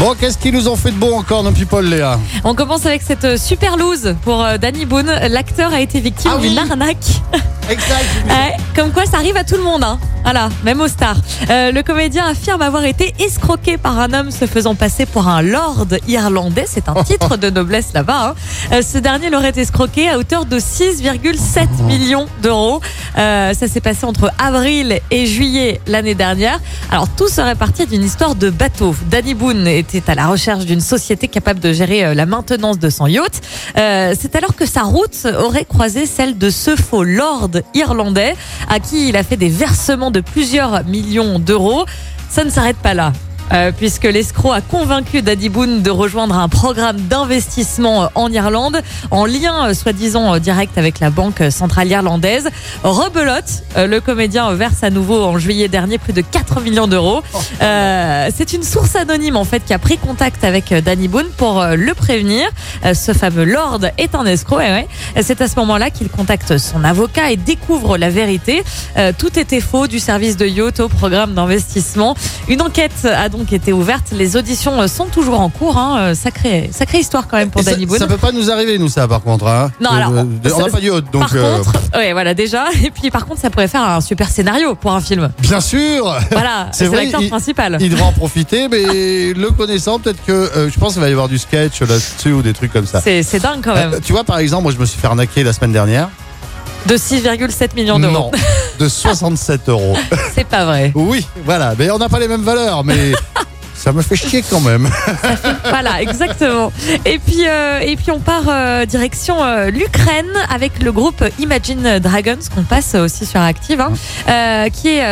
Bon, qu'est-ce qu'ils nous ont fait de bon encore, nos people, Léa On commence avec cette euh, super loose pour euh, Danny Boone. L'acteur a été victime Ah oui. d'une arnaque. Exact. Ouais, comme quoi ça arrive à tout le monde, hein. Voilà, même aux stars. Euh, le comédien affirme avoir été escroqué par un homme se faisant passer pour un lord irlandais. C'est un titre de noblesse là-bas. hein. Euh, ce dernier l'aurait escroqué à hauteur de 6,7 millions d'euros. Euh, ça s'est passé entre avril et juillet l'année dernière. Alors tout serait parti d'une histoire de bateau. Danny Boone était à la recherche d'une société capable de gérer euh, la maintenance de son yacht. Euh, C'est alors que sa route aurait croisé celle de ce faux lord irlandais à qui il a fait des versements de plusieurs millions d'euros. Ça ne s'arrête pas là. Euh, puisque l'escroc a convaincu Danny Boone de rejoindre un programme d'investissement euh, en Irlande, en lien euh, soi-disant direct avec la banque centrale irlandaise. Rebelote, le comédien verse à nouveau en juillet dernier plus de 4 millions d'euros. Euh, C'est une source anonyme en fait qui a pris contact avec Danny Boone pour le prévenir. Ce fameux lord est un escroc. et ouais. C'est à ce moment-là qu'il contacte son avocat et découvre la vérité. Euh, Tout était faux du service de yacht au programme d'investissement. Une enquête a donc été ouverte. Les auditions euh, sont toujours en cours. Hein. Euh, Sacrée, sacrée histoire quand même pour Danny Boone. ça peut pas nous arriver, nous, ça, par contre. Hein. Non, Euh, alors, euh, on n'a pas du haut, donc. par euh, contre, ouais, voilà déjà. Et puis par contre, ça pourrait faire un super scénario pour un film. Bien sûr Voilà, C'est l'acteur principal. Il devra en profiter, mais le connaissant, peut-être que. euh, je pense qu'il va y avoir du sketch là-dessus ou des trucs comme ça. C'est dingue quand même. Tu vois, par exemple, moi, je me suis fait arnaquer la semaine dernière. De 6,7 millions d'euros. Non, de 67 euros. C'est pas vrai. Oui, voilà. Mais on n'a pas les mêmes valeurs, mais ça me fait chier quand même. Voilà, exactement. Et puis, euh, et puis on part euh, direction euh, l'Ukraine avec le groupe Imagine Dragons qu'on passe aussi sur Active, hein, euh, qui est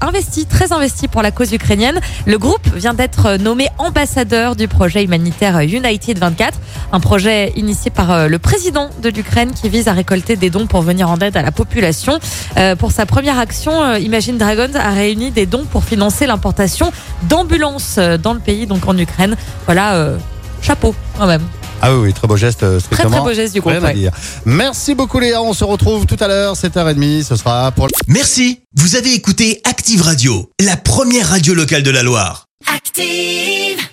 investi, très investi pour la cause ukrainienne. Le groupe vient d'être nommé ambassadeur du projet humanitaire United 24, un projet initié par le président de l'Ukraine qui vise à récolter des dons pour venir en aide à la population. Pour sa première action, Imagine Dragons a réuni des dons pour financer l'importation d'ambulances dans le pays, donc en Ukraine. Voilà, euh, chapeau quand même. Ah oui, oui, très beau geste, euh, Très très beau geste du groupe. Ouais. dire. Merci beaucoup Léa, on se retrouve tout à l'heure, 7h30, ce sera pour... Merci, vous avez écouté Active Radio, la première radio locale de la Loire. Active.